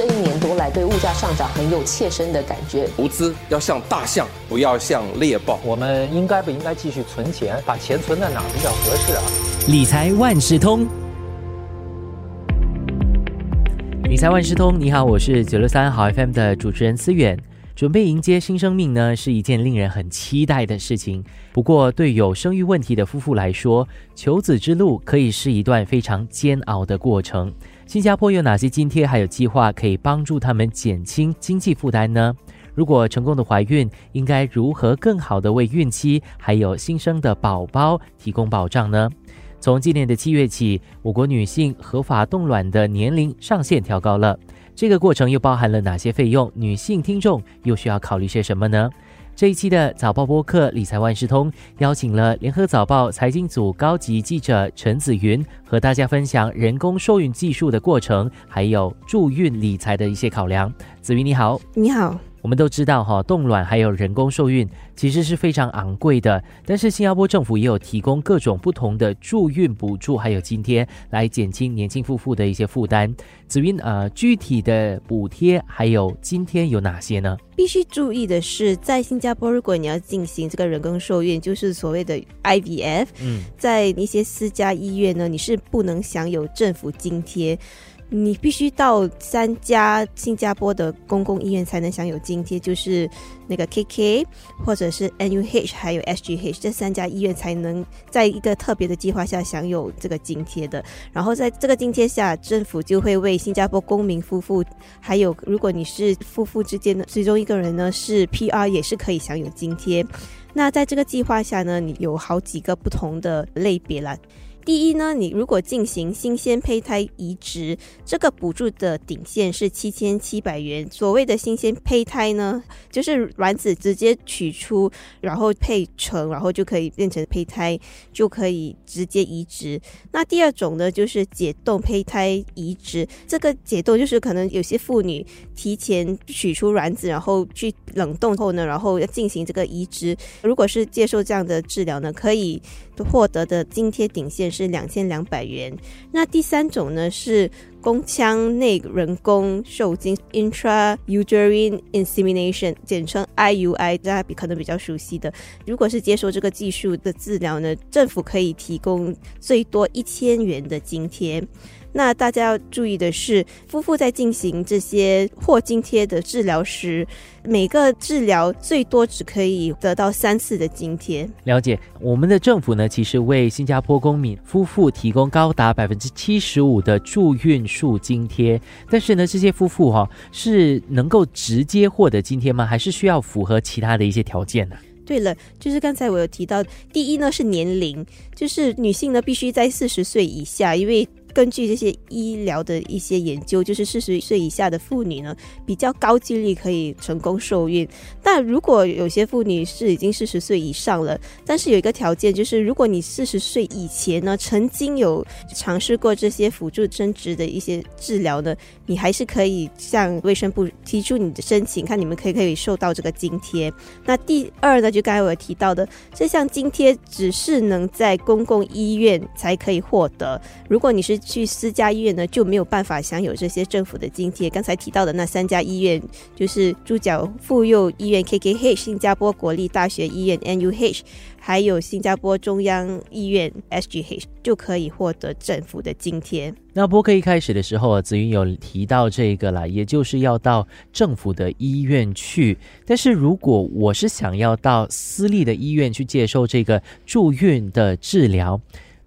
这一年多来对物价上涨很有切身的感觉。投资要像大象，不要像猎豹。我们应该不应该继续存钱？把钱存在哪比较合适啊？理财万事通，理财万事通，你好，我是九六三好 FM 的主持人思远。准备迎接新生命呢，是一件令人很期待的事情。不过，对有生育问题的夫妇来说，求子之路可以是一段非常煎熬的过程。新加坡有哪些津贴还有计划可以帮助他们减轻经济负担呢？如果成功的怀孕，应该如何更好的为孕期还有新生的宝宝提供保障呢？从今年的七月起，我国女性合法冻卵的年龄上限调高了。这个过程又包含了哪些费用？女性听众又需要考虑些什么呢？这一期的早报播客理财万事通邀请了联合早报财经组高级记者陈子云，和大家分享人工受孕技术的过程，还有助孕理财的一些考量。子云你好，你好。我们都知道哈，冻卵还有人工受孕其实是非常昂贵的，但是新加坡政府也有提供各种不同的助孕补助还有津贴，来减轻年轻夫妇的一些负担。子云，呃，具体的补贴还有津贴有哪些呢？必须注意的是，在新加坡，如果你要进行这个人工受孕，就是所谓的 IVF，嗯，在一些私家医院呢，你是不能享有政府津贴。你必须到三家新加坡的公共医院才能享有津贴，就是那个 KK 或者是 NUH 还有 SGH 这三家医院才能在一个特别的计划下享有这个津贴的。然后在这个津贴下，政府就会为新加坡公民夫妇，还有如果你是夫妇之间的其中一个人呢是 PR 也是可以享有津贴。那在这个计划下呢，你有好几个不同的类别了。第一呢，你如果进行新鲜胚胎移植，这个补助的顶线是七千七百元。所谓的新鲜胚胎呢，就是卵子直接取出，然后配成，然后就可以变成胚胎，就可以直接移植。那第二种呢，就是解冻胚胎移植。这个解冻就是可能有些妇女提前取出卵子，然后去冷冻后呢，然后要进行这个移植。如果是接受这样的治疗呢，可以获得的津贴顶线是。两千两百元。那第三种呢是宫腔内人工受精 （intrauterine insemination），简称 IUI，大家比可能比较熟悉的。如果是接受这个技术的治疗呢，政府可以提供最多一千元的津贴。那大家要注意的是，夫妇在进行这些获津贴的治疗时，每个治疗最多只可以得到三次的津贴。了解，我们的政府呢，其实为新加坡公民夫妇提供高达百分之七十五的住院数津贴。但是呢，这些夫妇哈是能够直接获得津贴吗？还是需要符合其他的一些条件呢？对了，就是刚才我有提到，第一呢是年龄，就是女性呢必须在四十岁以下，因为。根据这些医疗的一些研究，就是四十岁以下的妇女呢，比较高几率可以成功受孕。但如果有些妇女是已经四十岁以上了，但是有一个条件，就是如果你四十岁以前呢，曾经有尝试过这些辅助生殖的一些治疗呢，你还是可以向卫生部提出你的申请，看你们可以可以受到这个津贴。那第二呢，就刚才我提到的，这项津贴只是能在公共医院才可以获得。如果你是去私家医院呢，就没有办法享有这些政府的津贴。刚才提到的那三家医院，就是猪脚妇幼医院 （KKH）、新加坡国立大学医院 （NUH），还有新加坡中央医院 （SGH），就可以获得政府的津贴。那播客一开始的时候啊，子云有提到这个啦，也就是要到政府的医院去。但是如果我是想要到私立的医院去接受这个住院的治疗，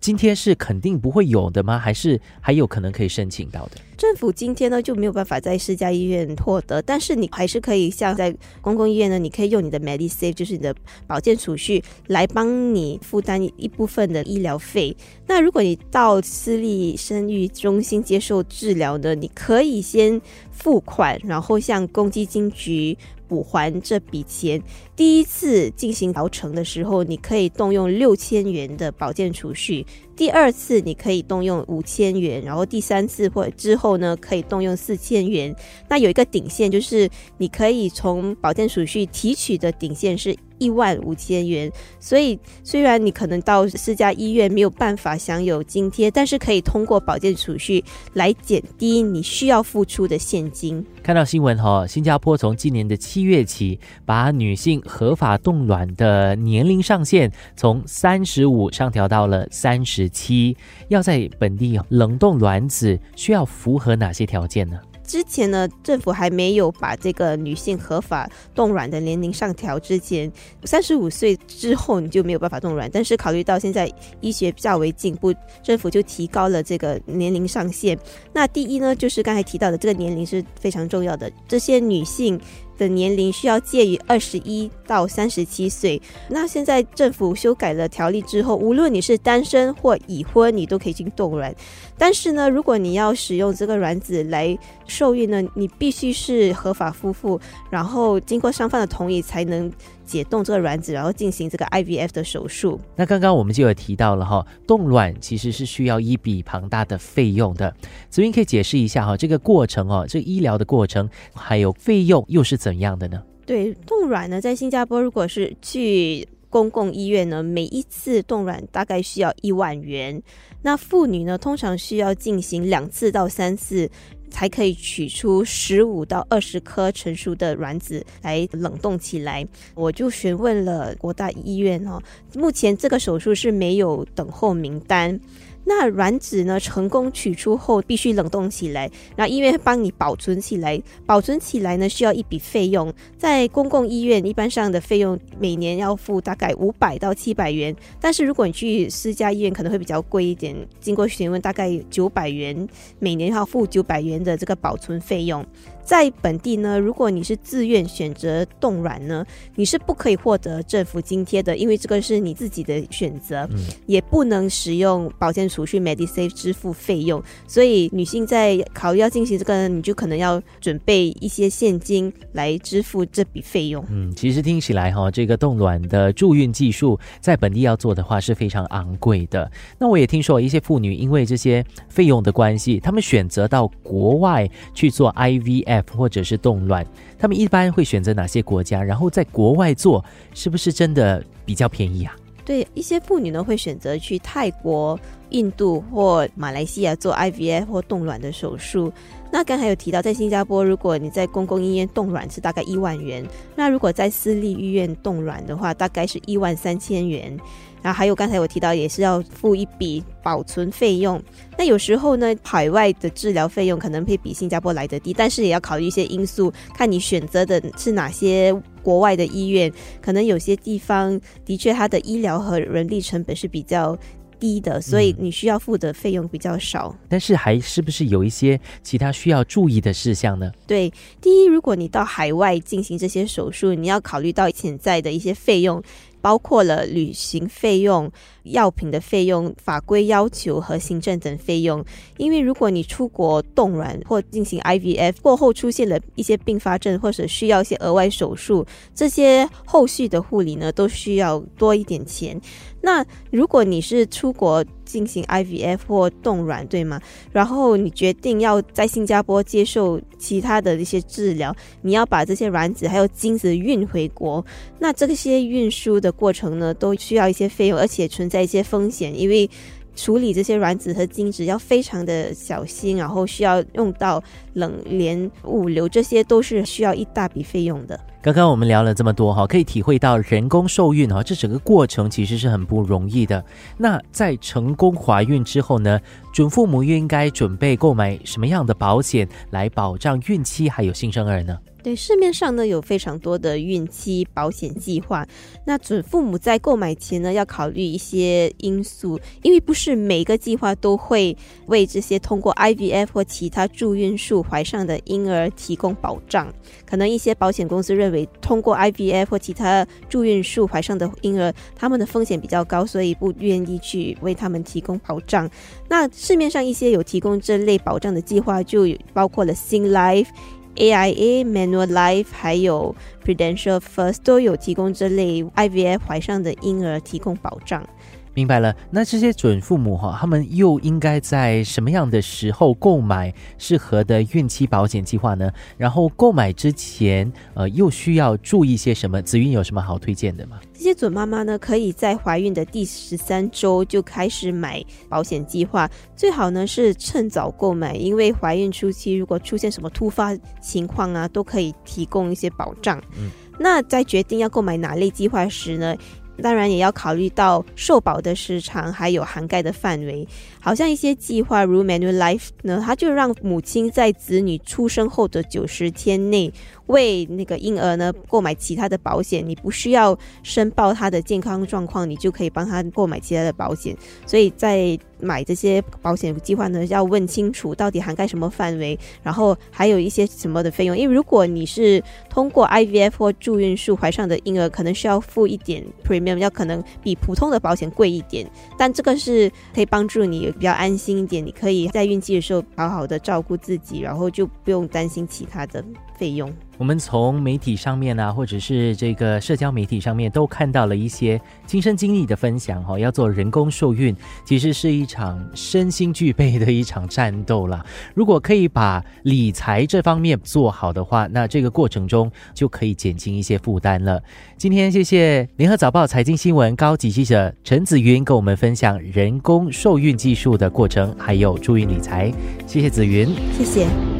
今天是肯定不会有的吗？还是还有可能可以申请到的？政府今天呢就没有办法在私家医院获得，但是你还是可以像在公共医院呢，你可以用你的 MediSave，就是你的保健储蓄来帮你负担一部分的医疗费。那如果你到私立生育中心接受治疗呢，你可以先付款，然后向公积金局。补还这笔钱，第一次进行疗程的时候，你可以动用六千元的保健储蓄；第二次你可以动用五千元，然后第三次或之后呢，可以动用四千元。那有一个顶线，就是你可以从保健储蓄提取的顶线是一万五千元。所以虽然你可能到私家医院没有办法享有津贴，但是可以通过保健储蓄来减低你需要付出的现金。看到新闻哈，新加坡从今年的七月起，把女性合法冻卵的年龄上限从三十五上调到了三十七。要在本地冷冻卵子，需要符合哪些条件呢？之前呢，政府还没有把这个女性合法冻卵的年龄上调之前，三十五岁之后你就没有办法冻卵。但是考虑到现在医学较为进步，政府就提高了这个年龄上限。那第一呢，就是刚才提到的这个年龄是非常重要的，这些女性。的年龄需要介于二十一到三十七岁。那现在政府修改了条例之后，无论你是单身或已婚，你都可以进冻卵。但是呢，如果你要使用这个卵子来受孕呢，你必须是合法夫妇，然后经过双方的同意才能。解冻这个卵子，然后进行这个 IVF 的手术。那刚刚我们就有提到了哈，冻卵其实是需要一笔庞大的费用的。子云可以解释一下哈，这个过程哦，这医疗的过程还有费用又是怎怎样的呢？对，冻卵呢，在新加坡如果是去公共医院呢，每一次冻卵大概需要一万元。那妇女呢，通常需要进行两次到三次。才可以取出十五到二十颗成熟的卵子来冷冻起来。我就询问了国大医院哦，目前这个手术是没有等候名单。那卵子呢？成功取出后必须冷冻起来，然后医院帮你保存起来。保存起来呢，需要一笔费用。在公共医院一般上的费用每年要付大概五百到七百元，但是如果你去私家医院可能会比较贵一点。经过询问，大概九百元，每年要付九百元的这个保存费用。在本地呢，如果你是自愿选择冻卵呢，你是不可以获得政府津贴的，因为这个是你自己的选择，也不能使用保健储蓄 Medisave 支付费用。所以女性在考虑要进行这个，你就可能要准备一些现金来支付这笔费用。嗯，其实听起来哈，这个冻卵的助孕技术在本地要做的话是非常昂贵的。那我也听说一些妇女因为这些费用的关系，她们选择到国外去做 IVF。或者是动乱，他们一般会选择哪些国家？然后在国外做，是不是真的比较便宜啊？对，一些妇女呢会选择去泰国、印度或马来西亚做 IVF 或冻卵的手术。那刚才有提到，在新加坡，如果你在公共医院冻卵是大概一万元，那如果在私立医院冻卵的话，大概是一万三千元。然后还有刚才我提到，也是要付一笔保存费用。那有时候呢，海外的治疗费用可能会比新加坡来的低，但是也要考虑一些因素，看你选择的是哪些国外的医院。可能有些地方的确它的医疗和人力成本是比较低的，所以你需要付的费用比较少。但是还是不是有一些其他需要注意的事项呢？对，第一，如果你到海外进行这些手术，你要考虑到潜在的一些费用。包括了旅行费用、药品的费用、法规要求和行政等费用。因为如果你出国冻卵或进行 IVF 过后出现了一些并发症，或者需要一些额外手术，这些后续的护理呢，都需要多一点钱。那如果你是出国进行 IVF 或冻卵，对吗？然后你决定要在新加坡接受其他的一些治疗，你要把这些卵子还有精子运回国，那这些运输的过程呢，都需要一些费用，而且存在一些风险，因为。处理这些卵子和精子要非常的小心，然后需要用到冷链物流，这些都是需要一大笔费用的。刚刚我们聊了这么多哈，可以体会到人工受孕哈，这整个过程其实是很不容易的。那在成功怀孕之后呢，准父母又应该准备购买什么样的保险来保障孕期还有新生儿呢？对，市面上呢有非常多的孕期保险计划。那准父母在购买前呢，要考虑一些因素，因为不是每个计划都会为这些通过 IVF 或其他助孕术怀上的婴儿提供保障。可能一些保险公司认为，通过 IVF 或其他助孕术怀上的婴儿，他们的风险比较高，所以不愿意去为他们提供保障。那市面上一些有提供这类保障的计划，就包括了 Sing Life。AIA、Manual Life 还有 Prudential First 都有提供这类 IVF 怀上的婴儿提供保障。明白了。那这些准父母哈，他们又应该在什么样的时候购买适合的孕期保险计划呢？然后购买之前，呃，又需要注意些什么？子韵有什么好推荐的吗？这些准妈妈呢，可以在怀孕的第十三周就开始买保险计划，最好呢是趁早购买，因为怀孕初期如果出现什么突发情况啊，都可以提供一些保障。嗯，那在决定要购买哪类计划时呢？当然也要考虑到受保的时长，还有涵盖的范围。好像一些计划，如 Manulife 呢，它就让母亲在子女出生后的九十天内。为那个婴儿呢购买其他的保险，你不需要申报他的健康状况，你就可以帮他购买其他的保险。所以在买这些保险计划呢，要问清楚到底涵盖什么范围，然后还有一些什么的费用。因为如果你是通过 IVF 或助孕术怀上的婴儿，可能需要付一点 premium，要可能比普通的保险贵一点。但这个是可以帮助你比较安心一点，你可以在孕期的时候好好的照顾自己，然后就不用担心其他的费用。我们从媒体上面啊，或者是这个社交媒体上面，都看到了一些亲身经历的分享哈。要做人工受孕，其实是一场身心俱备的一场战斗了。如果可以把理财这方面做好的话，那这个过程中就可以减轻一些负担了。今天谢谢联合早报财经新闻高级记者陈子云跟我们分享人工受孕技术的过程，还有助孕理财。谢谢子云，谢谢。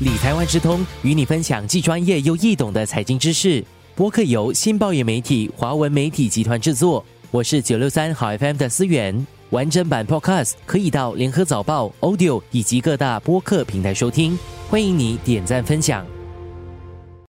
理财万事通与你分享既专业又易懂的财经知识。播客由新报业媒体华文媒体集团制作。我是九六三好 FM 的思源。完整版 Podcast 可以到联合早报 Audio 以及各大播客平台收听。欢迎你点赞分享。